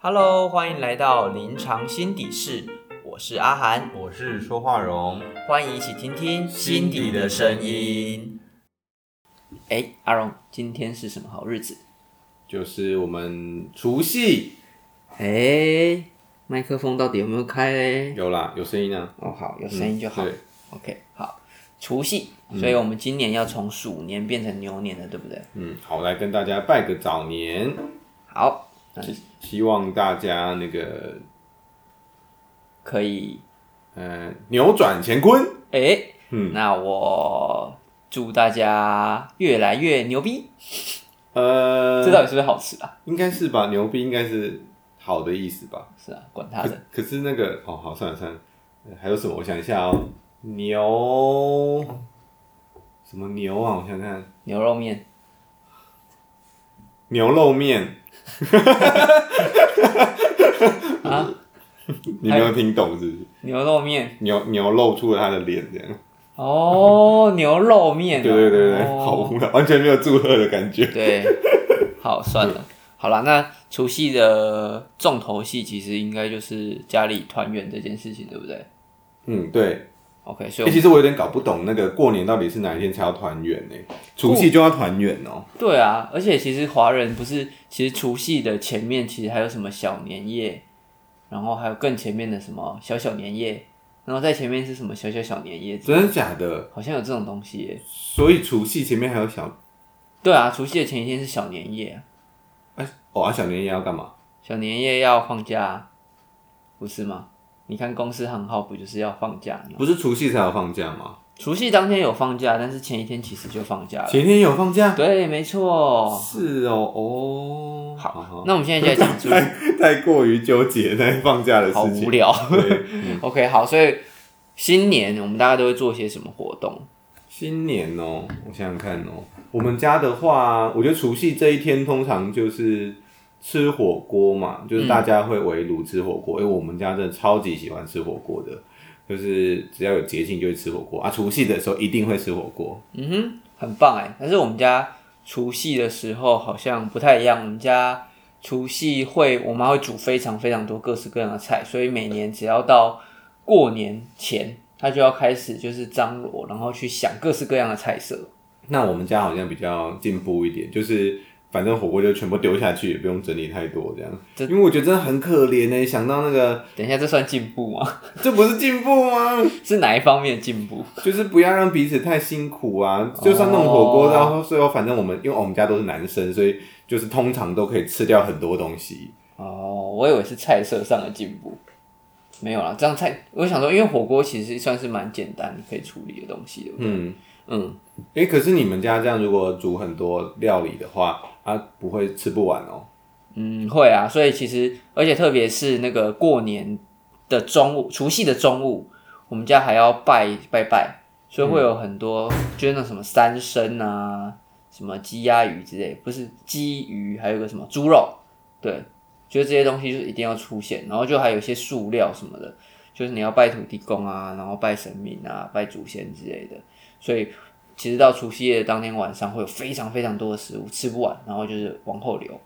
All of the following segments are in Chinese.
Hello，欢迎来到临床心底室，我是阿涵，我是说话荣，欢迎一起听听心底的声音。哎，阿荣，今天是什么好日子？就是我们除夕。哎，麦克风到底有没有开嘞？有啦，有声音啊。哦，好，有声音就好。对，OK，好，除夕，所以我们今年要从鼠年变成牛年了，对不对？嗯，好，来跟大家拜个早年，好，希望大家那个可以，呃，扭转乾坤。哎，嗯那我祝大家越来越牛逼。呃，这到底是不是好吃啊？应该是吧？牛逼应该是好的意思吧？是啊，管他可的。可是那个哦，好，算了算了，呃还有什么？我想一下哦，牛什么牛啊？我想想看，牛肉面，牛肉面 啊，你没有听懂是不是？牛肉面牛牛露出了他的脸，这样。哦，牛肉面哦、对对对对，哦好无聊，完全没有祝贺的感觉。对，好，算了，好了，那除夕的重头戏其实应该就是家里团圆这件事情，对不对嗯，对。？OK，所以欸、其实我有点搞不懂，那个过年到底是哪一天才要团圆呢？除夕就要团圆哦。对啊，而且其实华人不是，其实除夕的前面其实还有什么小年夜，然后还有更前面的什么小小年夜，然后在前面是什么小小小年夜真的假的？好像有这种东西耶。所以除夕前面还有小对啊，除夕的前一天是小年夜啊，哎、哦，啊，小年夜要干嘛？小年夜要放假，不是吗？你看公司行号不就是要放假吗？不是除夕才有放假吗？除夕当天有放假，但是前一天其实就放假了。前天有放假？对，没错。是哦，哦，好好好，那我们现在就来讲除 太太过于纠结在放假的好事情，无聊。OK，好，所以新年我们大家都会做些什么活动？新年哦，我想想看哦，我们家的话，我觉得除夕这一天通常就是吃火锅嘛，就是大家会围炉吃火锅，因为我们家真的超级喜欢吃火锅的，就是只要有节庆就会吃火锅啊，除夕的时候一定会吃火锅。嗯哼，很棒哎。但是我们家除夕的时候好像不太一样，我们家除夕会我妈会煮非常非常多各式各样的菜，所以每年只要到过年前，她就要开始就是张罗，然后去想各式各样的菜色。那我们家好像比较进步一点，就是反正火锅就全部丢下去，也不用整理太多这样。这因为我觉得真的很可怜呢，想到那个，等一下，这算进步吗？这不是进步吗？是哪一方面进步？就是不要让彼此太辛苦啊！就算弄火锅，然后最后反正我们因为我们家都是男生，所以就是通常都可以吃掉很多东西。哦，我以为是菜色上的进步，没有啦。这样菜，我想说，因为火锅其实算是蛮简单可以处理的东西？嗯，嗯，诶、可是你们家这样如果煮很多料理的话，啊，不会吃不完哦。嗯，会啊，所以其实，而且特别是那个过年的中午，除夕的中午，我们家还要拜拜拜，所以会有很多，就是那什么三牲啊，什么鸡鸭鱼之类，不是鸡鱼，还有个什么猪肉，对，就是这些东西就是一定要出现，然后就还有一些塑料什么的，就是你要拜土地公啊，然后拜神明啊，拜祖先之类的，所以其实到除夕夜的当天晚上会有非常非常多的食物吃不完，然后就是往后流。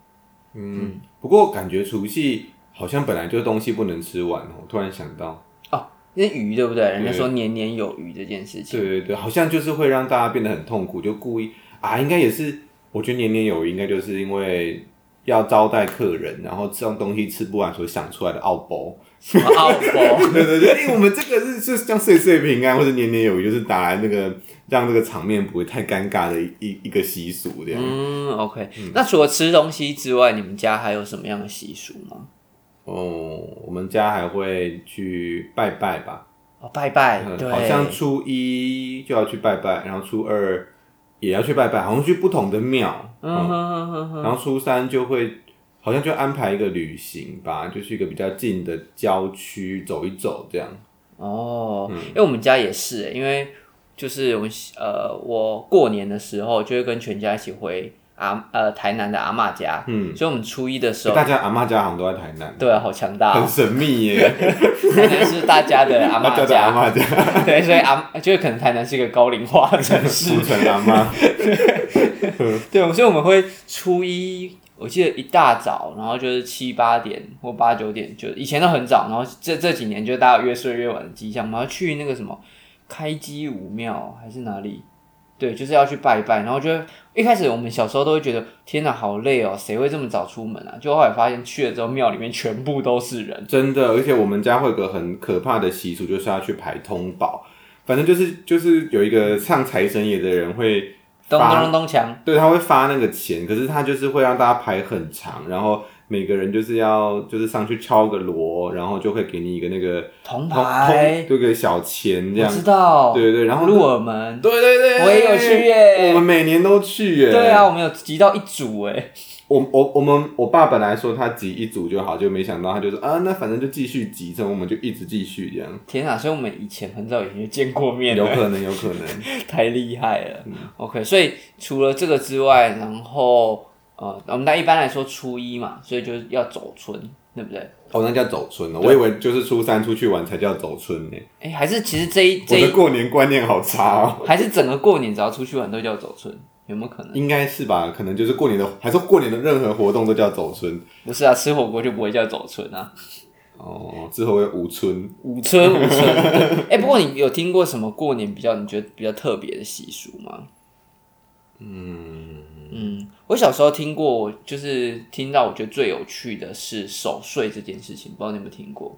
嗯，不过感觉除夕好像本来就东西不能吃完哦。突然想到，那鱼对不对？人家对说年年有余这件事情，对对对，好像就是会让大家变得很痛苦，就故意啊，应该也是，我觉得年年有余，应该就是因为要招待客人，然后这样东西吃不完所想出来的奥包。什么奥博，对对对，哎、我们这个是是像岁岁平安或者年年有余，就是打来那个让这个场面不会太尴尬的一一一个习俗这样。嗯，OK。那除了吃东西之外，你们家还有什么样的习俗吗？哦，我们家还会去拜拜吧，哦，拜拜，好像初一就要去拜拜，然后初二也要去拜拜，好像去不同的庙。嗯哼哼哼哼，然后初三就会好像就安排一个旅行吧，就是一个比较近的郊区走一走这样。哦，因为我们家也是，因为就是我们呃，我过年的时候就会跟全家一起回阿呃台南的阿妈家，嗯，所以我们初一的时候，大家阿妈家好像都在台南，对啊，好强大、很哦，神秘耶。台南是大家的阿妈家，对，所以阿就是可能台南是一个高龄化的城市。福，城阿妈，对，所以我们会初一，我记得一大早，然后就是七八点或八九点，就以前都很早，然后这这几年就大家越睡越晚的迹象，我们要去那个什么开基武庙还是哪里？对，就是要去拜拜。然后就一开始我们小时候都会觉得天哪，好累哦，谁会这么早出门啊？就后来发现去了之后，庙里面全部都是人。真的，而且我们家会有个很可怕的习俗，就是要去排通宝。反正就是就是有一个唱财神爷的人会咚发咚咚锵，对，他会发那个钱，可是他就是会让大家排很长，然后每个人就是要就是上去敲个锣，然后就会给你一个那个铜通牌，这个小钱这样。我知道，对对，然后入耳门，对对对，我也有去耶我们每年都去耶。对啊，我们有集到一组哎，我我我们我爸本来说他集一组就好，就没想到他就说啊，那反正就继续集，所以我们就一直继续这样。天啊！所以我们以前很早以前就见过面了，有可能，有可能。太厉害了。OK，所以除了这个之外，然后呃，我们那一般来说初一嘛，所以就是要走春，对不对？哦，那叫走春哦，我以为就是初三出去玩才叫走春呢。哎、还是其实这一这一我的过年观念好差哦。还是整个过年只要出去玩都叫走春，有没有可能？应该是吧？可能就是过年的，还是过年的任何活动都叫走春不是啊，吃火锅就不会叫走春啊，哦。之后会舞春，午春午春。哎、不过你有听过什么过年比较你觉得比较特别的习俗吗？嗯嗯，我小时候听过，就是听到我觉得最有趣的是守岁这件事情，不知道你有没有听过？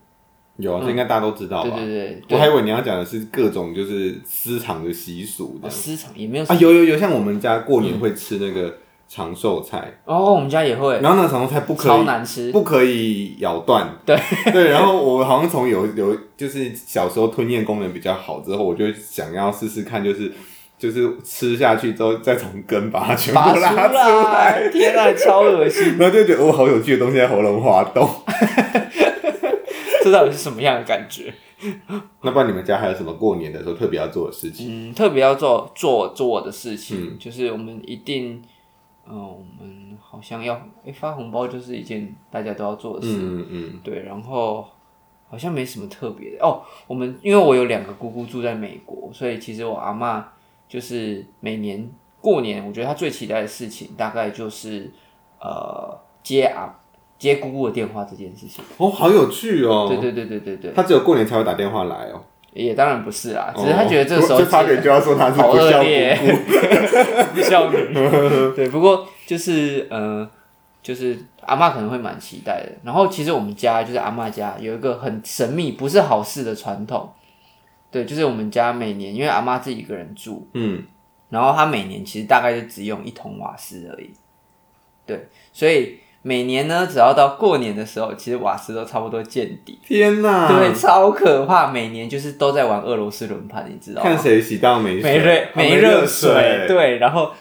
有啊，这应该大家都知道对吧？对对对，我还以为你要讲的是各种就是私藏的习俗私藏也没有啊，有有有，像我们家过年会吃那个长寿菜，哦，我们家也会，然后那个长寿菜不可超以难吃。不可以咬断，对。对，然后我好像从有有就是小时候吞咽功能比较好之后，我就想要试试看，就是就是吃下去之后再从根把它全部拔出拉出来，来，天啊，超恶心！然后就觉得哦，好有趣的东西在喉咙滑动。这到底是什么样的感觉？那不然你们家还有什么过年的时候特别要做的事情？嗯，特别要做做做的事情，嗯就是我们一定，嗯、我们好像要诶、发红包，就是一件大家都要做的事。嗯嗯对，然后好像没什么特别的哦。我们因为我有两个姑姑住在美国，所以其实我阿嬷就是每年过年，我觉得她最期待的事情大概就是呃接啊接姑姑的电话这件事情。哦，好有趣哦。对对对对对对，他只有过年才会打电话来哦。也当然不是啊，只是他觉得这个时候哦就差点就要说他是好不孝恶劣姑姑。不孝女。对，不过就是呃，就是阿嬷可能会蛮期待的。然后其实我们家就是阿嬷家有一个很神秘、不是好事的传统。对，就是我们家每年因为阿妈自己一个人住，嗯，然后她每年其实大概就只用一桶瓦斯而已。对，所以每年呢，只要到过年的时候，其实瓦斯都差不多见底。天哪！对，超可怕！每年就是都在玩俄罗斯轮盘，你知道吗？看谁洗到没没热水没热热水，对，然后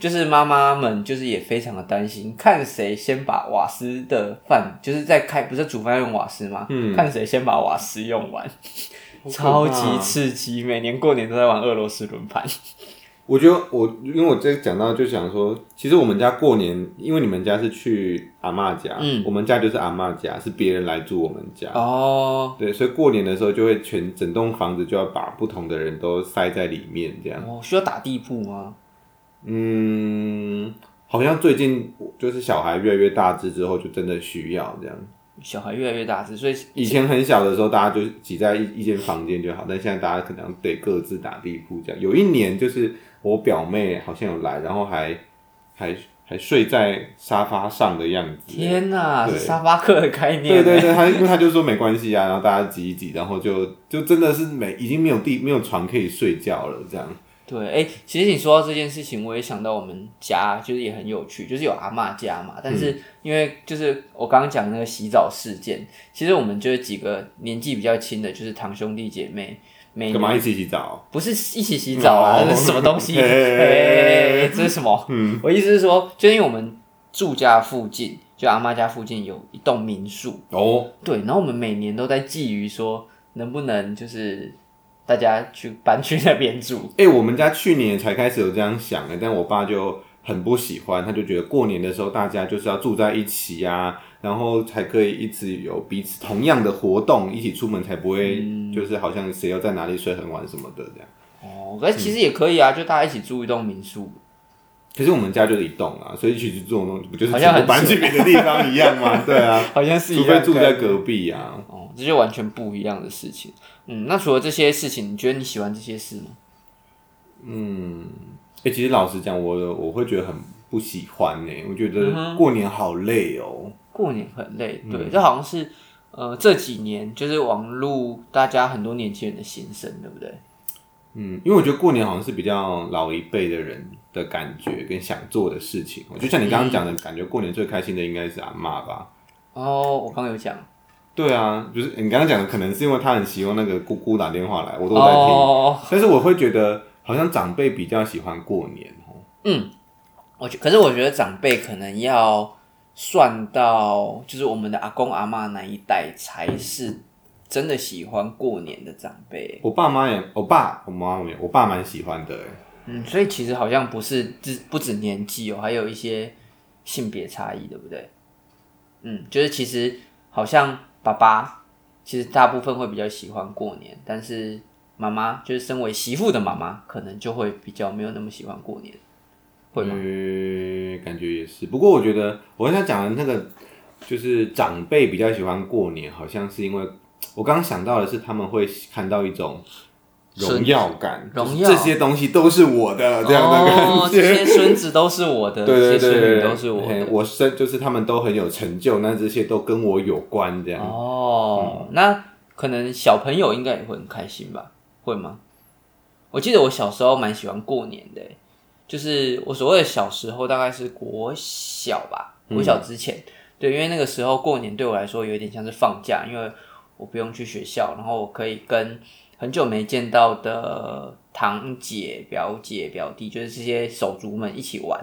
就是妈妈们就是也非常的担心，看谁先把瓦斯的饭，就是在开不是煮饭用瓦斯吗？嗯看谁先把瓦斯用完，超级刺激，每年过年都在玩俄罗斯轮盘。我觉得我因为我这讲到就想说，其实我们家过年，因为你们家是去阿妈家，嗯我们家就是阿妈家，是别人来住我们家。哦，对，所以过年的时候就会全整栋房子就要把不同的人都塞在里面，这样。哦，需要打地铺吗？嗯，好像最近就是小孩越来越大只之后，就真的需要这样。小孩越来越大只，所以以前很小的时候，大家就挤在一一间房间就好，但现在大家可能得各自打地铺这样。有一年就是我表妹好像有来，然后还还还睡在沙发上的样子。天哪，是沙发客的概念。对对对，他因为他就说没关系啊，然后大家挤一挤，然后就就真的是没已经没有地没有床可以睡觉了这样。对，哎、其实你说到这件事情，我也想到我们家就是也很有趣，就是有阿嬷家嘛，但嗯是因为就是我刚刚讲那个洗澡事件，其实我们就是几个年纪比较轻的，就是堂兄弟姐妹，干嘛一起洗澡？不是一起洗澡啊，是什么东西？这是什么？嗯，我意思是说，就因为我们住家附近，就阿妈家附近有一栋民宿，哦，对，然后我们每年都在觊觎说，能不能就是大家去搬去那边住。哎、我们家去年才开始有这样想的，但我爸就很不喜欢，他就觉得过年的时候大家就是要住在一起啊，然后才可以一直有彼此同样的活动，一起出门才不会嗯就是好像谁要在哪里睡很晚什么的这样。哦，可是其实也可以啊，就大家一起住一栋民宿。可是我们家就是一栋啊，所以其实这种东西不就是好像很去别的地方一样吗？对啊，好像是一除非住在隔壁啊。哦，这就完全不一样的事情。嗯，那除了这些事情，你觉得你喜欢这些事吗？嗯哎、其实老实讲，我我会觉得很不喜欢呢、我觉嗯得过年好累哦、过年很累，嗯对，这好像是呃这几年就是网络大家很多年轻人的心声，对不对？嗯，因为我觉得过年好像是比较老一辈的人的感觉跟想做的事情。就像你刚刚讲的，感觉过年最开心的应该是阿妈吧？哦，我刚刚有讲，对啊，就是你刚刚讲的，可能是因为他很希望那个姑姑打电话来，我都在听。哦，但是我会觉得，好像长辈比较喜欢过年哦。嗯我觉可是我觉得长辈可能要算到就是我们的阿公阿嬷那一代才是真的喜欢过年的长辈。我爸妈也，我爸我妈也，我爸蛮喜欢的欸。嗯，所以其实好像不是只不止年纪哦，还有一些性别差异，对不对？嗯，就是其实好像爸爸其实大部分会比较喜欢过年，但是妈妈就是身为媳妇的妈妈，可能就会比较没有那么喜欢过年，会吗？呃，感觉也是。不过我觉得我跟他讲的那个，就是长辈比较喜欢过年，好像是因为我刚刚想到的是，他们会看到一种荣耀感，荣耀这些东西都是我的这样的感哦，觉。这些孙子都是我的，对对这些孙女对对，都是我的。我生就是他们都很有成就，那这些都跟我有关，这样。哦，那可能小朋友应该也会很开心吧？会吗？我记得我小时候蛮喜欢过年的欸，就是我所谓的小时候，大概是国小吧，国小之前，对，因为那个时候过年对我来说有点像是放假，因为我不用去学校，然后我可以跟很久没见到的堂姐、表姐、表弟，就是这些手足们一起玩。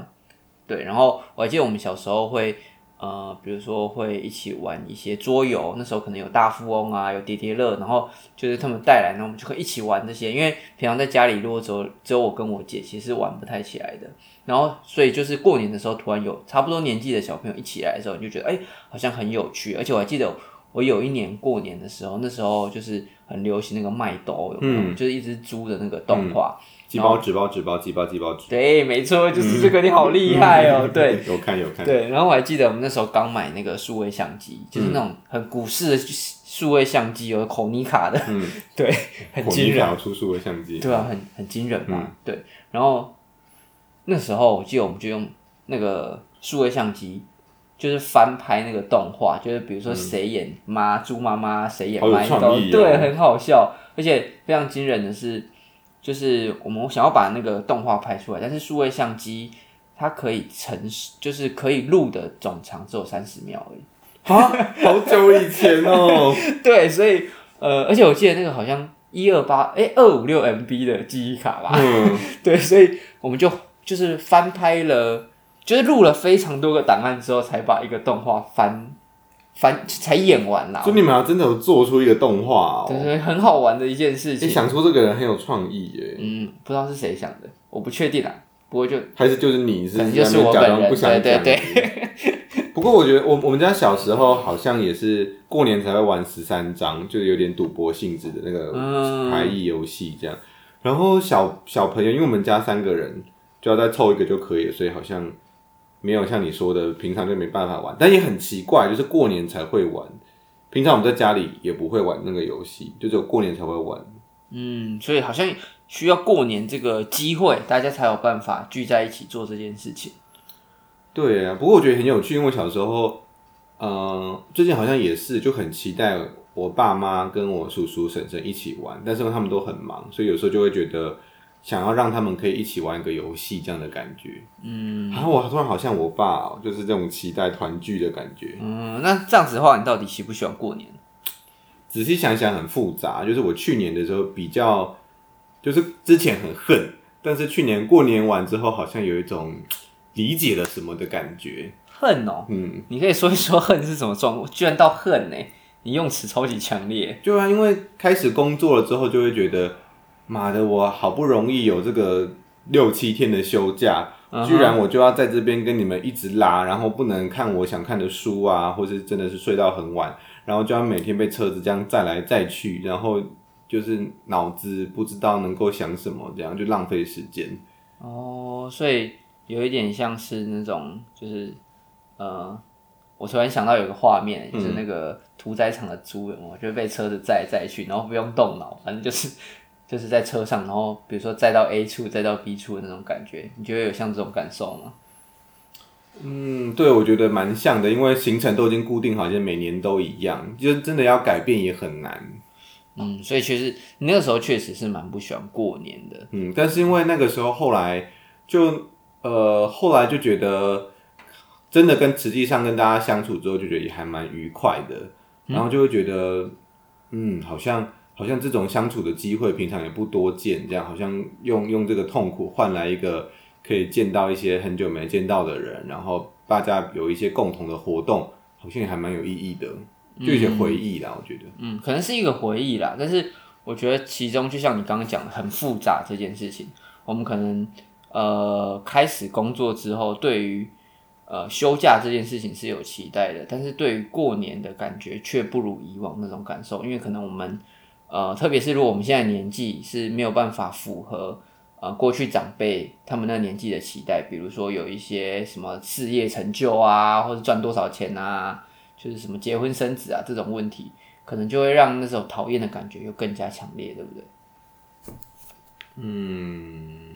对，然后我还记得我们小时候会，呃，比如说会一起玩一些桌游，那时候可能有大富翁啊，有叠叠乐，然后就是他们带来，那我们就可以一起玩这些。因为平常在家里，如果只有只有我跟我姐，其实玩不太起来的。然后所以就是过年的时候，突然有差不多年纪的小朋友一起来的时候，你就觉得哎、好像很有趣。而且我还记得我有一年过年的时候，那时候就是很流行那个麦兜，有没有？就是一只猪的那个动画。鸡包、纸包、纸包、鸡包、鸡包、纸。对，没错，就是这个，你好厉害哦！对，有看有看。对，然后我还记得我们那时候刚买那个数位相机，就是那种很古式的数位相机，有口尼卡的，嗯，对，很惊人，要出数位相机。对啊，很很惊人嘛，对。然后那时候我记得我们就用那个数位相机，就是翻拍那个动画，就是比如说谁演妈猪妈妈，谁演麦兜对，很好笑，而且非常惊人的是，就是我们想要把那个动画拍出来，但是数位相机它可以承，就是可以录的总长只有三十秒而已。啊，好久以前哦。对，所以呃，而且我记得那个好像一二八哎二五六 MB 的记忆卡吧，嗯，对，所以我们就就是翻拍了，就是录了非常多个档案之后，才把一个动画翻翻才演完啦所。以你们还真的有做出一个动画哦。对对，很好玩的一件事你情。想出这个人很有创意耶，嗯，不知道是谁想的，我不确定啊。不过就还是就是你是可能就是在那边假我本人，装不想对对讲对。不过我觉得我我们家小时候好像也是过年才会玩十三张，就是有点赌博性质的那个嗯牌艺游戏这样。然后小小朋友，因为我们家三个人就要再凑一个就可以了，所以好像没有像你说的平常就没办法玩。但也很奇怪，就是过年才会玩，平常我们在家里也不会玩那个游戏，就只有过年才会玩。嗯，所以好像需要过年这个机会，大家才有办法聚在一起做这件事情。对啊，不过我觉得很有趣，因为小时候，嗯、最近好像也是就很期待我爸妈跟我叔叔婶婶一起玩，但是他们都很忙，所以有时候就会觉得想要让他们可以一起玩一个游戏这样的感觉。嗯，然后我突然好像我爸、哦，就是这种期待团聚的感觉。嗯，那这样子的话，你到底喜不喜欢过年？仔细想想很复杂，就是我去年的时候比较，就是之前很恨，但是去年过年完之后，好像有一种理解了什么的感觉。恨哦，嗯，你可以说一说恨是什么状况？居然到恨呢、你用词超级强烈。对啊，因为开始工作了之后，就会觉得，妈的，我好不容易有这个六七天的休假，居然我就要在这边跟你们一直拉，然后不能看我想看的书啊，或是真的是睡到很晚，然后就要每天被车子这样载来载去，然后就是脑子不知道能够想什么，这样就浪费时间。哦，所以有一点像是那种就是呃，我突然想到有个画面，就是那个屠宰场的猪，有没有就被车子载来载去，然后不用动脑，反正就是就是在车上，然后比如说再到 A 处，再到 B 处的那种感觉，你觉得有像这种感受吗？嗯，对，我觉得蛮像的，因为行程都已经固定好，像每年都一样，就是真的要改变也很难。嗯，所以其实你那个时候确实是蛮不喜欢过年的。嗯，但是因为那个时候后来就呃后来就觉得真的跟实际上跟大家相处之后，就觉得也还蛮愉快的，然后就会觉得嗯，好像好像这种相处的机会平常也不多见，这样好像用用这个痛苦换来一个可以见到一些很久没见到的人，然后大家有一些共同的活动，好像也还蛮有意义的。就一些回忆啦，我觉得，嗯，可能是一个回忆啦，但是我觉得其中就像你刚刚讲的，很复杂这件事情，我们可能呃开始工作之后，对于呃休假这件事情是有期待的，但是对于过年的感觉却不如以往那种感受，因为可能我们呃特别是如果我们现在年纪是没有办法符合呃过去长辈他们那年纪的期待，比如说有一些什么事业成就啊，或者赚多少钱啊。就是什么结婚生子啊这种问题，可能就会让那种讨厌的感觉又更加强烈，对不对？嗯，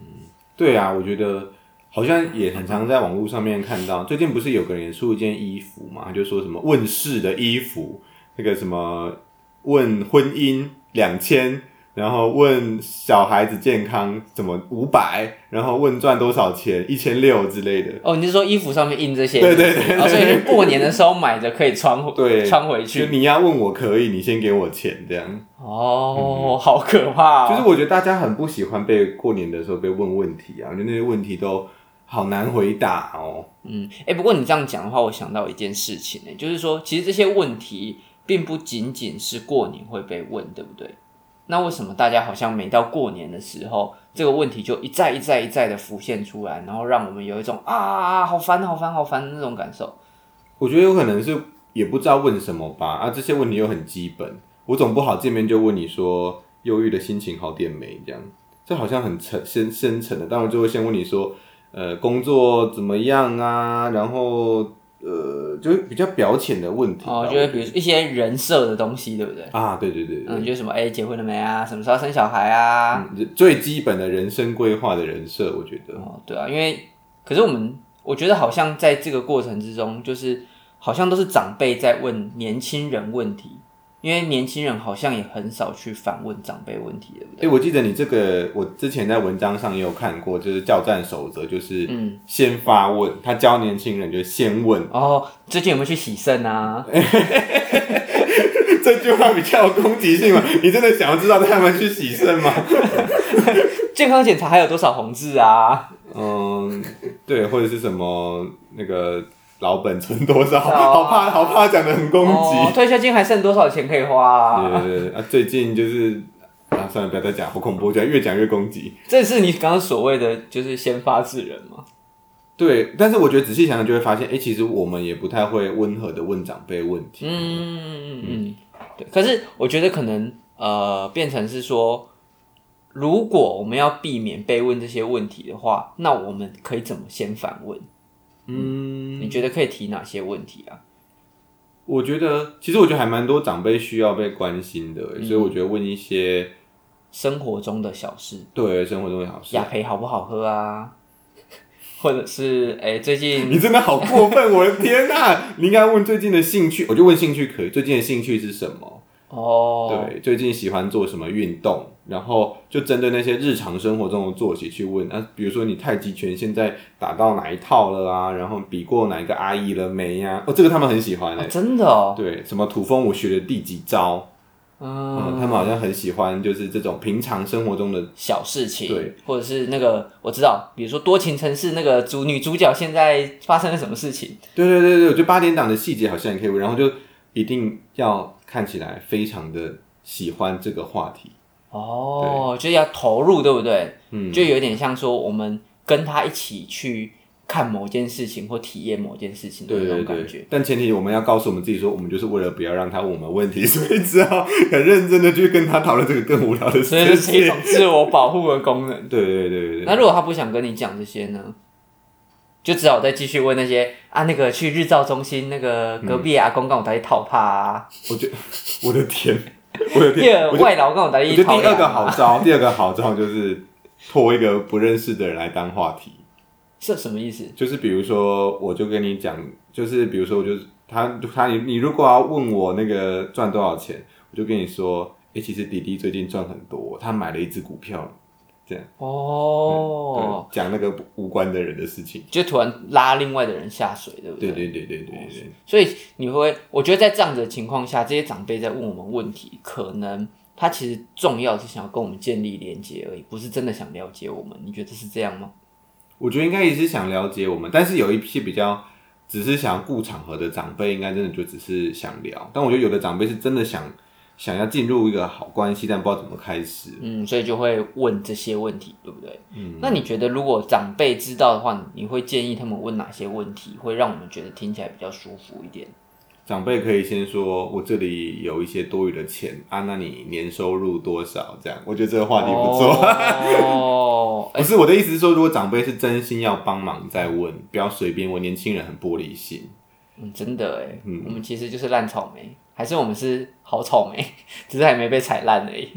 对啊，我觉得好像也很常在网络上面看到，最近不是有个人出一件衣服嘛，就说什么问世的衣服，那个什么问婚姻两千。然后问小孩子健康怎么五百，然后问赚多少钱一千六之类的。哦，你是说衣服上面印这些？对对对，所以过年的时候买的可以穿，对，穿回去。就你要问我可以，你先给我钱这样。哦，好可怕。就是我觉得大家很不喜欢被过年的时候被问问题啊，我觉得那些问题都好难回答哦。嗯，哎，不过你这样讲的话，我想到一件事情呢，就是说其实这些问题并不仅仅是过年会被问，对不对？那为什么大家好像每到过年的时候，这个问题就一再一再一再的浮现出来，然后让我们有一种啊，好烦好烦好烦的那种感受？我觉得有可能是也不知道问什么吧。啊，这些问题又很基本，我总不好见面就问你说忧郁的心情好点没？这样，这好像很沉深深沉的。当然就会先问你说，呃，工作怎么样啊？然后。呃，就是比较表浅的问题哦，就是比如一些人设的东西，对不对？啊，对对对，嗯，就什么哎，结婚了没啊？什么时候生小孩啊？最基本的人生规划的人设，我觉得哦，对啊，因为可是我们我觉得好像在这个过程之中，就是好像都是长辈在问年轻人问题。因为年轻人好像也很少去反问长辈问题，对不对？哎，我记得你这个，我之前在文章上也有看过，就是教战守则，就是先发问，他教年轻人就先问。哦，最近有没有去洗肾啊？这句话比较有攻击性嘛？你真的想要知道他们去洗肾吗？健康检查还有多少红字啊？嗯，对，或者是什么那个。老本存多少？好怕，好怕讲的很攻击。退休金还剩多少钱可以花啊？对对对啊！最近就是啊，算了，不要再讲，好恐怖，讲越讲越攻击。这是你刚刚所谓的就是先发制人吗？对，但是我觉得仔细想想就会发现，哎，其实我们也不太会温和的问长辈问题。嗯嗯嗯嗯，对。可是我觉得可能呃，变成是说，如果我们要避免被问这些问题的话，那我们可以怎么先反问？嗯，你觉得可以提哪些问题啊？我觉得，其实我觉得还蛮多长辈需要被关心的，所以我觉得问一些生活中的小事，对，生活中的小事，雅培好不好喝啊？或者是哎，最近 你真的好过分，我的天呐！你应该问最近的兴趣，我就问兴趣可以，最近的兴趣是什么？哦，对，最近喜欢做什么运动？然后就针对那些日常生活中的作息去问啊，比如说你太极拳现在打到哪一套了啊？然后比过哪一个阿姨了没呀？哦，这个他们很喜欢哎，真的哦。对，什么土风舞学的第几招？嗯，他们好像很喜欢，就是这种平常生活中的小事情，对，或者是那个我知道，比如说多情城市那个主女主角现在发生了什么事情？对对对对，我觉得八点档的细节好像也可以问，然后就一定要看起来非常的喜欢这个话题。哦，就要投入，对不对？嗯，就有点像说我们跟他一起去看某件事情或体验某件事情的那种感觉。但前提我们要告诉我们自己说，我们就是为了不要让他问我们问题，所以只好很认真的去跟他讨论这个更无聊的事情。所以是一种自我保护的功能。对对对对。那如果他不想跟你讲这些呢？就只好再继续问那些啊，那个去日照中心那个隔壁阿公跟我打一套怕啊，我觉得我的天，我的第天，二我觉得外劳跟我打我一套第二个好招，第二个好招就是拖一个不认识的人来当话题。是什么意思？就是比如说，我就跟你讲，就是比如说，我就是他他你你如果要问我那个赚多少钱，我就跟你说，哎、其实弟弟最近赚很多，他买了一只股票，这样哦，对讲那个无关的人的事情。就突然拉另外的人下水，对不对对对对对对对，所以你会，我觉得在这样子的情况下，这些长辈在问我们问题，可能他其实重要是想要跟我们建立连接而已，不是真的想了解我们。你觉得是这样吗？我觉得应该也是想了解我们，但是有一批比较只是想要顾场合的长辈，应该真的就只是想聊。但我觉得有的长辈是真的想想要进入一个好关系，但不知道怎么开始。嗯，所以就会问这些问题，对不对？嗯，那你觉得如果长辈知道的话，你会建议他们问哪些问题，会让我们觉得听起来比较舒服一点？长辈可以先说：“我这里有一些多余的钱啊，那你年收入多少？”这样，我觉得这个话题不错。哦，不是我的意思是说，如果长辈是真心要帮忙，再问，不要随便问。年轻人很玻璃心。嗯，真的哎，我们其实就是烂草莓，还是我们是好草莓，只是还没被踩烂而已。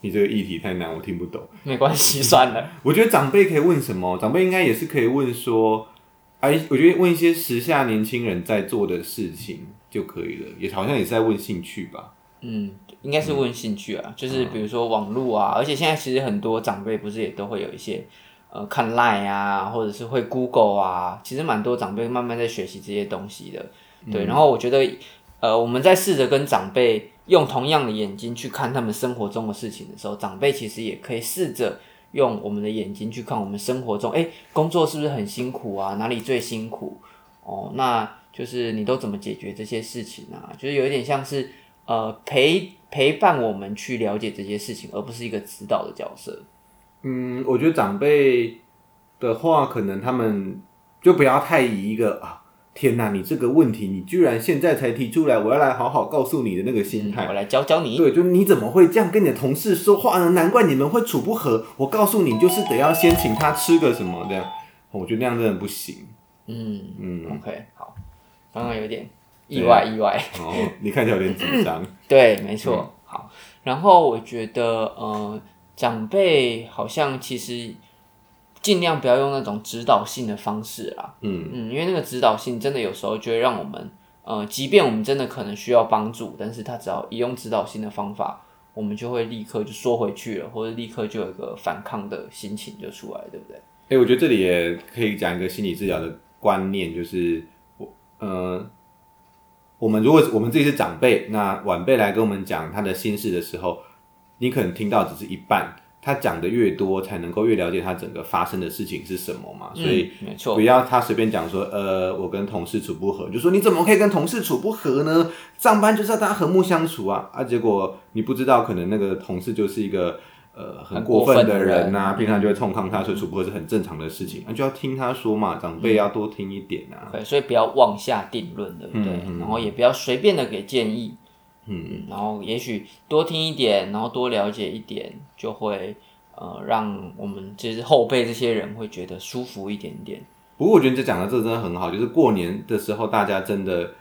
你这个议题太难，我听不懂。没关系，算了。我觉得长辈可以问什么？长辈应该也是可以问说，哎，我觉得问一些时下年轻人在做的事情就可以了，也好像也是在问兴趣吧。嗯，应该是问兴趣啊，就是比如说网络啊，而且现在其实很多长辈不是也都会有一些呃看 Line 啊，或者是会 Google 啊，其实蛮多长辈慢慢在学习这些东西的。对，然后我觉得呃我们在试着跟长辈用同样的眼睛去看他们生活中的事情的时候，长辈其实也可以试着用我们的眼睛去看我们生活中，哎，工作是不是很辛苦啊？哪里最辛苦？哦，那就是你都怎么解决这些事情啊？就是有一点像是。呃，陪陪伴我们去了解这些事情，而不是一个指导的角色。嗯，我觉得长辈的话，可能他们就不要太以一个啊，天哪，你这个问题你居然现在才提出来，我要来好好告诉你的那个心态。我来教教你。对，就你怎么会这样跟你的同事说话呢？难怪你们会处不和。我告诉你，就是得要先请他吃个什么这样。我觉得那样真的不行。嗯嗯，OK，好，刚刚有点。意外，意外。哦，你看起来有点紧张。对，没错。好，然后我觉得，呃，长辈好像其实尽量不要用那种指导性的方式啦。嗯嗯，因为那个指导性真的有时候就会让我们，呃，即便我们真的可能需要帮助，但是他只要一用指导性的方法，我们就会立刻就缩回去了，或者立刻就有一个反抗的心情就出来，对不对？哎，我觉得这里也可以讲一个心理治疗的观念，就是我，呃。我们如果我们自己是长辈，那晚辈来跟我们讲他的心事的时候，你可能听到只是一半。他讲的越多，才能够越了解他整个发生的事情是什么嘛。所以，没错，不要他随便讲说，呃，我跟同事处不和，就说你怎么可以跟同事处不和呢？上班就是要大家和睦相处啊！啊，结果你不知道，可能那个同事就是一个。呃，很过分的人呐，平常就会冲抗他，所以处不和是很正常的事情，那就要听他说嘛，长辈要多听一点啊。对，所以不要妄下定论，对不对？然后也不要随便的给建议，嗯，然后也许多听一点，然后多了解一点，就会呃，让我们就是后辈这些人会觉得舒服一点点。不过我觉得这讲的这真的很好，就是过年的时候大家真的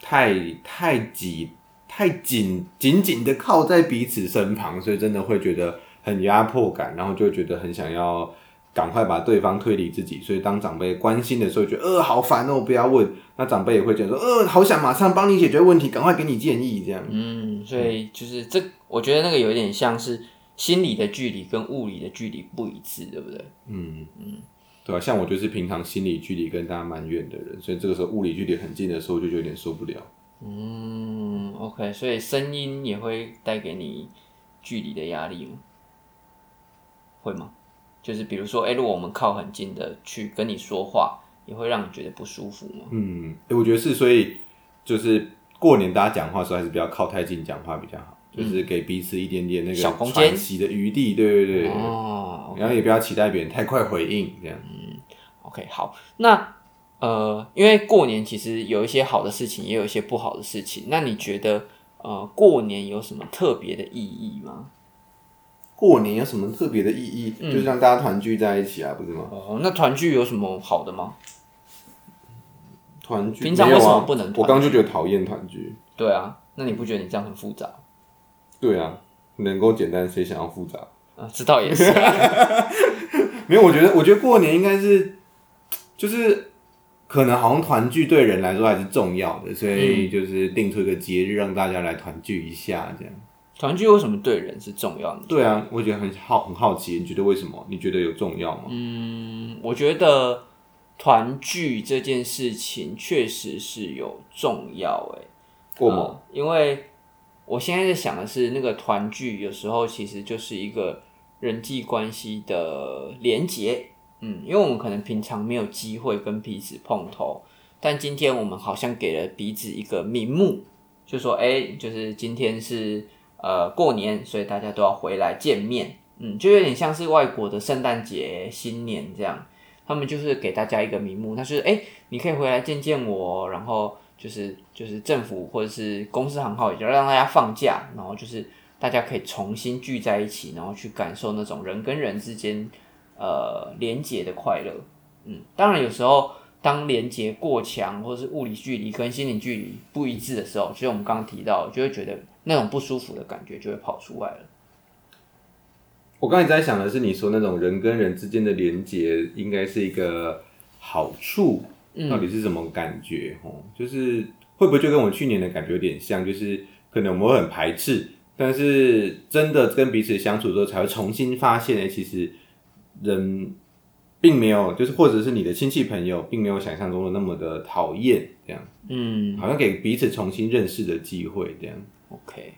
太太挤、太紧紧紧的靠在彼此身旁，所以真的会觉得。很压迫感，然后就觉得很想要赶快把对方推离自己，所以当长辈关心的时候，觉得呃好烦哦，不要问。那长辈也会觉得说，呃好想马上帮你解决问题，赶快给你建议这样。嗯，所以就是这，我觉得那个有点像是心理的距离跟物理的距离不一致，对不对？嗯嗯，对啊，像我就是平常心理距离跟大家蛮远的人，所以这个时候物理距离很近的时候，就有点受不了。嗯，OK，所以声音也会带给你距离的压力吗？会吗？就是比如说，哎，如果我们靠很近的去跟你说话，也会让你觉得不舒服吗？嗯，我觉得是，所以就是过年大家讲话时候还是不要靠太近讲话比较好，就是给彼此一点点那个小空间的余地，对对对。哦。然后也不要期待别人太快回应，这样。嗯，OK，好。那呃，因为过年其实有一些好的事情，也有一些不好的事情。那你觉得呃，过年有什么特别的意义吗？过年有什么特别的意义？就是让大家团聚在一起啊，不是吗？哦，那团聚有什么好的吗？团聚平常为什么不能我刚刚就觉得讨厌团聚。对啊，那你不觉得你这样很复杂对啊，能够简单，谁想要复杂？啊？知道也是啊、没有，我觉得，我觉得过年应该是，就是可能好像团聚对人来说还是重要的，所以就是定出一个节日让大家来团聚一下，这样。团聚为什么对人是重要的？对啊，我觉得很好很好奇，你觉得为什么？你觉得有重要吗？嗯，我觉得团聚这件事情确实是有重要诶、过吗？呃因为我现在在想的是，那个团聚有时候其实就是一个人际关系的连结。嗯，因为我们可能平常没有机会跟彼此碰头，但今天我们好像给了彼此一个名目，就说，哎、就是今天是呃过年，所以大家都要回来见面。嗯，就有点像是外国的圣诞节、新年这样，他们就是给大家一个名目，那就是哎、诶你可以回来见见我，然后就是就是政府或者是公司行号，也就让大家放假，然后就是大家可以重新聚在一起，然后去感受那种人跟人之间呃连结的快乐。嗯，当然有时候当连接过强，或者是物理距离跟心理距离不一致的时候，其实我们刚刚提到，就会觉得那种不舒服的感觉就会跑出来了。我刚才在想的是，你说那种人跟人之间的连接，应该是一个好处，到底是什么感觉？哦，就是会不会就跟我去年的感觉有点像？就是可能我们会很排斥，但是真的跟彼此相处之后，才会重新发现，哎、其实人并没有，就是或者是你的亲戚朋友，并没有想象中的那么的讨厌，这样，嗯。好像给彼此重新认识的机会，这样。，OK，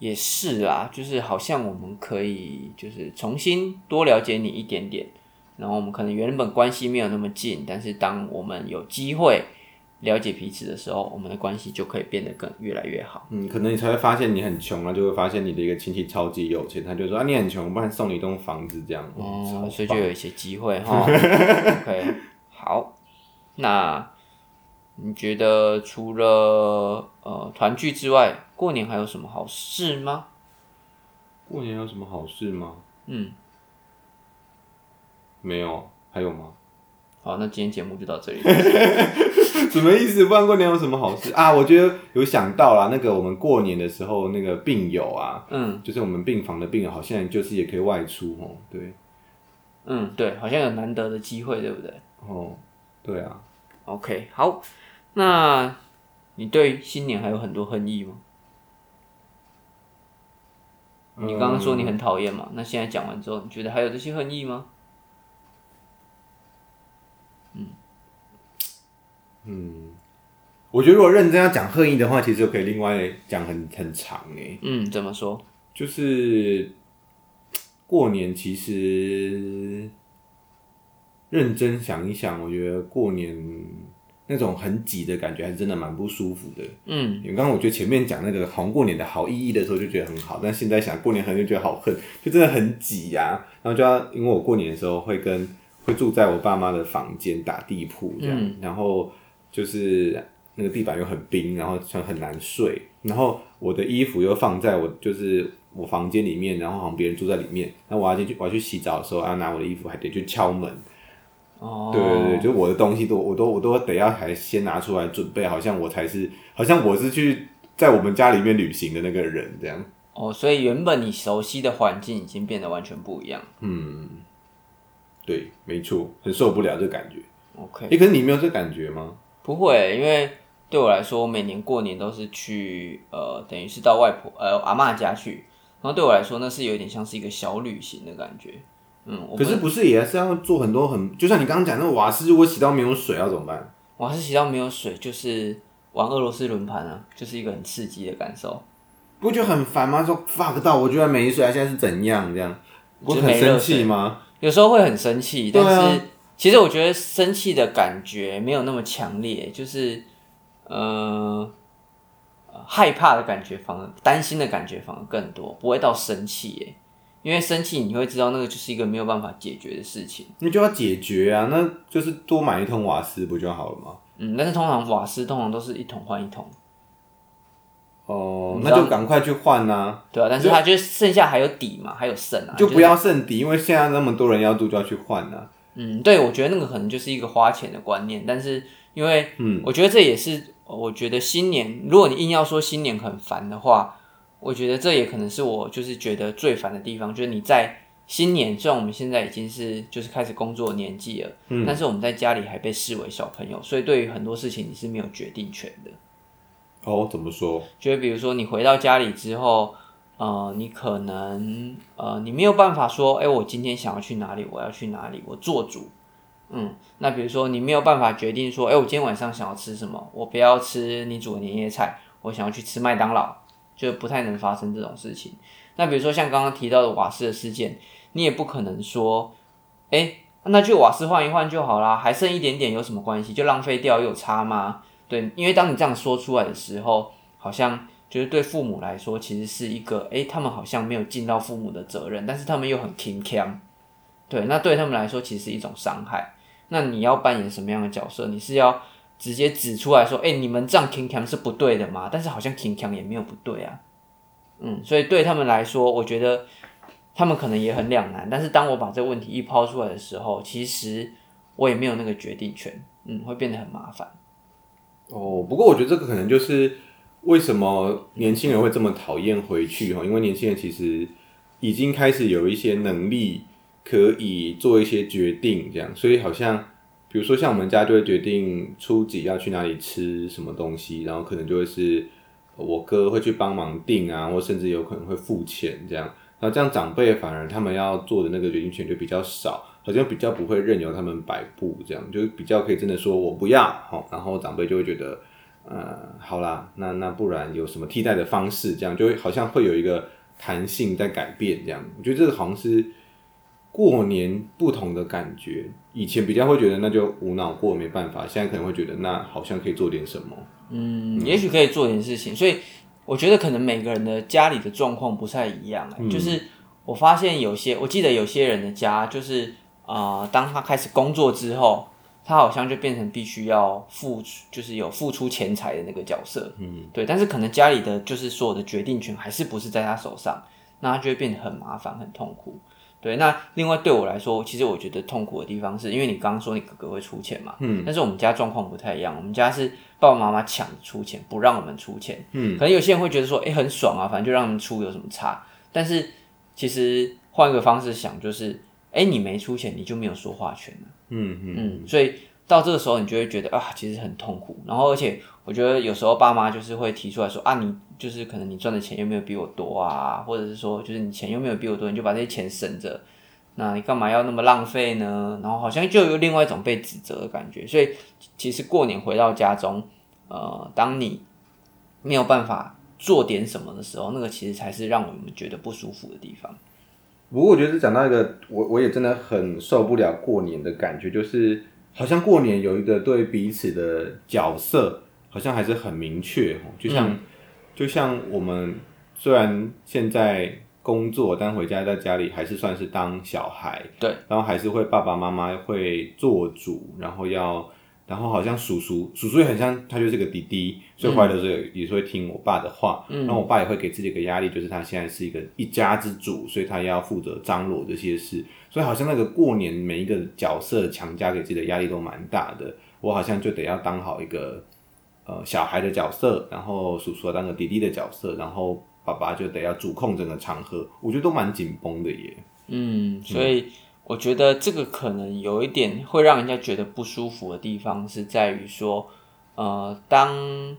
也是啦，就是好像我们可以就是重新多了解你一点点，然后我们可能原本关系没有那么近，但是当我们有机会了解彼此的时候，我们的关系就可以变得更越来越好。嗯，可能你才会发现你很穷啊，就会发现你的一个亲戚超级有钱，他就说啊你很穷，不然送你一栋房子这样。哦，所以就有一些机会哈。OK，好，那你觉得除了呃团聚之外，过年还有什么好事吗？过年有什么好事吗？嗯，没有，还有吗？好，那今天节目就到这里。什么意思？不然过年有什么好事啊？我觉得有想到啦，那个我们过年的时候，那个病友啊，嗯就是我们病房的病友，好像就是也可以外出哦。对，嗯，对，好像有难得的机会，对不对哦，对啊，？OK，好，那你对新年还有很多恨意吗？你刚刚说你很讨厌嘛，那现在讲完之后，你觉得还有这些恨意吗？嗯我觉得如果认真要讲恨意的话，其实可以另外讲很很长诶。嗯，怎么说？就是过年，其实认真想一想，我觉得过年那种很挤的感觉，还真的蛮不舒服的。嗯，因为刚刚我觉得前面讲那个红过年的好意义的时候，就觉得很好，但现在想过年很就觉得好恨，就真的很挤呀、然后就要因为我过年的时候会跟会住在我爸妈的房间打地铺这样，然后就是那个地板又很冰，然后很很难睡，然后我的衣服又放在我就是我房间里面，然后好像别人住在里面，那我要进去我要去洗澡的时候，要拿我的衣服还得去敲门，哦，对对对，就我的东西都我都我都得要还先拿出来准备，好像我才是，好像我是去在我们家里面旅行的那个人这样。哦，所以原本你熟悉的环境已经变得完全不一样。嗯对，没错，很受不了这感觉。OK，诶、可是你没有这感觉吗？不会，因为对我来说，每年过年都是去呃，等于是到外婆呃阿妈家去，然后对我来说，那是有点像是一个小旅行的感觉。嗯，我可是不是也是要做很多很，就像你刚刚讲那个瓦斯，如果洗到没有水要怎么办？瓦斯洗到没有水，就是玩俄罗斯轮盘啊，就是一个很刺激的感受。不觉得很烦吗？说 fuck 到我居然没水，啊，现在是怎样这样？不就会很生气吗？有时候会很生气，但是其实我觉得生气的感觉没有那么强烈，就是呃呃害怕的感觉反而担心的感觉反而更多，不会到生气耶。因为生气你会知道那个就是一个没有办法解决的事情，那就要解决啊，那就是多买一桶瓦斯不就好了吗？嗯，但是通常瓦斯通常都是一桶换一桶，哦、哦，那就赶快去换呐。对啊，但是它就剩下还有底嘛，还有剩啊，就不要剩底，因为现在那么多人要住，就要去换呐。嗯，对，我觉得那个可能就是一个花钱的观念，但是因为，嗯，我觉得这也是，我觉得新年，如果你硬要说新年很烦的话，我觉得这也可能是我就是觉得最烦的地方，就是你在新年，虽然我们现在已经是就是开始工作年纪了，嗯，但是我们在家里还被视为小朋友，所以对于很多事情你是没有决定权的。哦，怎么说？就比如说你回到家里之后。呃，你可能呃，你没有办法说，哎，我今天想要去哪里，我要去哪里，我做主。嗯，那比如说你没有办法决定说，哎，我今天晚上想要吃什么，我不要吃你煮的年夜菜，我想要去吃麦当劳，就不太能发生这种事情。那比如说像刚刚提到的瓦斯的事件，你也不可能说，哎，那就瓦斯换一换就好啦，还剩一点点有什么关系？就浪费掉有差吗？对，因为当你这样说出来的时候，好像。就是对父母来说，其实是一个，诶，他们好像没有尽到父母的责任，但是他们又很轻强，对，那对他们来说，其实是一种伤害。那你要扮演什么样的角色？你是要直接指出来说，诶，你们这样轻强是不对的吗？但是好像轻强也没有不对啊，嗯，所以对他们来说，我觉得他们可能也很两难。但是当我把这个问题一抛出来的时候，其实我也没有那个决定权，嗯，会变得很麻烦。哦，不过我觉得这个可能就是。为什么年轻人会这么讨厌回去？哈，因为年轻人其实已经开始有一些能力，可以做一些决定，这样。所以好像，比如说像我们家就会决定初几要去哪里吃什么东西，然后可能就会是我哥会去帮忙订啊，或甚至有可能会付钱这样。那这样长辈反而他们要做的那个决定权就比较少，好像比较不会任由他们摆布，这样就比较可以真的说我不要，好，然后长辈就会觉得。呃，好啦，那那不然有什么替代的方式？这样就会好像会有一个弹性在改变，这样我觉得这个好像是过年不同的感觉。以前比较会觉得那就无脑过没办法，现在可能会觉得那好像可以做点什么。嗯，也许可以做点事情。所以我觉得可能每个人的家里的状况不太一样。就是我发现有些，我记得有些人的家就是啊，当他开始工作之后。他好像就变成必须要付出，就是有付出钱财的那个角色，嗯，对。但是可能家里的就是所有的决定权还是不是在他手上，那他就会变得很麻烦、很痛苦。对，那另外对我来说，其实我觉得痛苦的地方是因为你刚刚说你哥哥会出钱嘛，嗯，但是我们家状况不太一样，我们家是爸爸妈妈抢着出钱，不让我们出钱，嗯，可能有些人会觉得说，哎，很爽啊，反正就让他们出有什么差？但是其实换一个方式想，就是，哎，你没出钱，你就没有说话权了。嗯嗯，所以到这个时候，你就会觉得啊，其实很痛苦。然后，而且我觉得有时候爸妈就是会提出来说啊，你就是可能你赚的钱又没有比我多啊，或者是说就是你钱又没有比我多，你就把这些钱省着，那你干嘛要那么浪费呢？然后好像就有另外一种被指责的感觉。所以其实过年回到家中，呃，当你没有办法做点什么的时候，那个其实才是让我们觉得不舒服的地方。不过我觉得讲到一个，我我也真的很受不了过年的感觉，就是好像过年有一个对彼此的角色，好像还是很明确就像就像我们虽然现在工作，但回家在家里还是算是当小孩，对，然后还是会爸爸妈妈会做主，然后要。然后好像叔叔，叔叔也很像，他就是个弟弟，所以坏的时候也是会听我爸的话。然后我爸也会给自己一个压力，就是他现在是一个一家之主，所以他要负责张罗这些事。所以好像那个过年每一个角色强加给自己的压力都蛮大的。我好像就得要当好一个呃小孩的角色，然后叔叔当个弟弟的角色，然后爸爸就得要主控整个场合。我觉得都蛮紧绷的耶。嗯，所以。我觉得这个可能有一点会让人家觉得不舒服的地方，是在于说，呃，当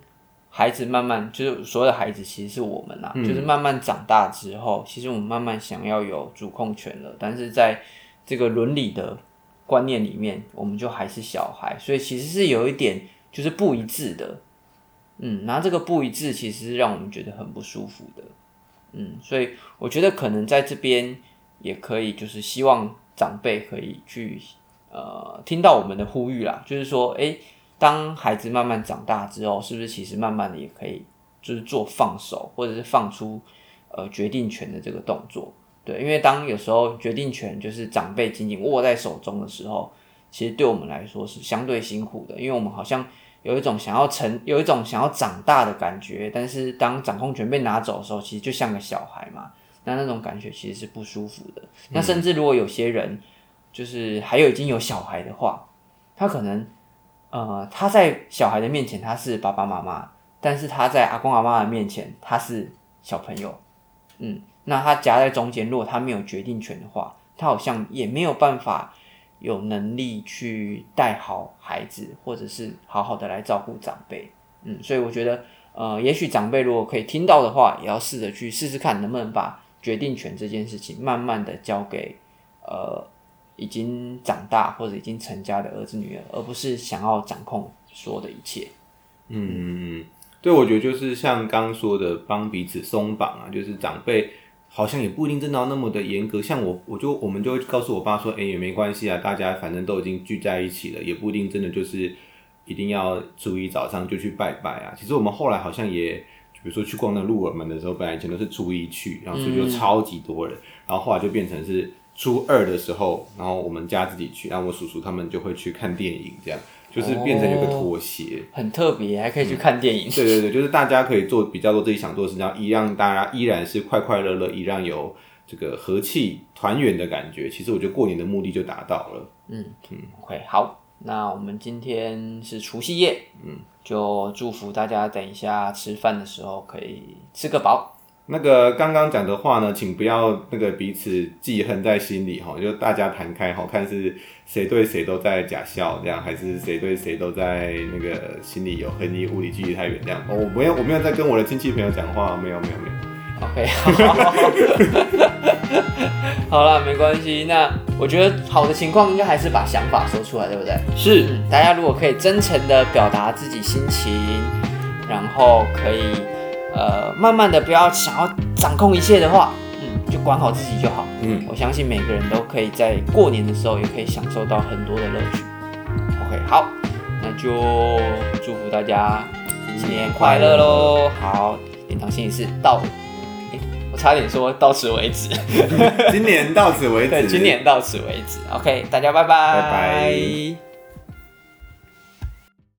孩子慢慢就是所有的孩子其实是我们呐，就是慢慢长大之后，其实我们慢慢想要有主控权了，但是在这个伦理的观念里面，我们就还是小孩，所以其实是有一点就是不一致的，嗯，那这个不一致其实是让我们觉得很不舒服的，嗯，所以我觉得可能在这边也可以就是希望。长辈可以去呃听到我们的呼吁啦，就是说，诶，当孩子慢慢长大之后，是不是其实慢慢的也可以就是做放手或者是放出呃决定权的这个动作？对，因为当有时候决定权就是长辈紧紧握在手中的时候，其实对我们来说是相对辛苦的，因为我们好像有一种想要成，有一种想要长大的感觉。但是当掌控权被拿走的时候，其实就像个小孩嘛。那那种感觉其实是不舒服的。那甚至如果有些人就是还有已经有小孩的话，他可能呃他在小孩的面前他是爸爸妈妈，但是他在阿公阿妈的面前他是小朋友。嗯，那他夹在中间，如果他没有决定权的话，他好像也没有办法有能力去带好孩子，或者是好好的来照顾长辈。嗯，所以我觉得呃，也许长辈如果可以听到的话，也要试着去试试看，能不能把。决定权这件事情，慢慢的交给呃已经长大或者已经成家的儿子女儿，而不是想要掌控所有的一切。嗯，对，我觉得就是像刚说的，帮彼此松绑啊，就是长辈好像也不一定真的那么的严格。像我，我就我们就会告诉我爸说，哎，也没关系啊，大家反正都已经聚在一起了，也不一定真的就是一定要初一早上就去拜拜啊。其实我们后来好像也。比如说去逛那鹿耳门的时候，本来以前都是初一去，然后所以就超级多人，然后后来就变成是初二的时候，然后我们家自己去，然后我叔叔他们就会去看电影，这样就是变成有个妥协，很特别，还可以去看电影。对对对，就是大家可以做比较多自己想做的事情，一让大家依然是快快乐乐，一让有这个和气团圆的感觉。其实我觉得过年的目的就达到了。嗯嗯，OK，好，那我们今天是除夕夜，嗯。就祝福大家等一下吃饭的时候可以吃个饱。那个刚刚讲的话呢，请不要那个彼此记恨在心里哈，就大家谈开哈，看是谁对谁都在假笑这样，还是谁对谁都在那个心里有恨意，物理距离太远这样。我没有，我没有在跟我的亲戚朋友讲话，没有，没有，没有。OK，好 了，没关系。那我觉得好的情况应该还是把想法说出来，对不对？是，大家如果可以真诚的表达自己心情，然后可以呃慢慢的不要想要掌控一切的话，嗯，就管好自己就好。嗯，我相信每个人都可以在过年的时候也可以享受到很多的乐趣。OK，好，那就祝福大家新年快乐喽！好，典藏星期四到。差点说到此为止，今年到此为止，对，今年到此为止。OK，大家拜拜，拜拜。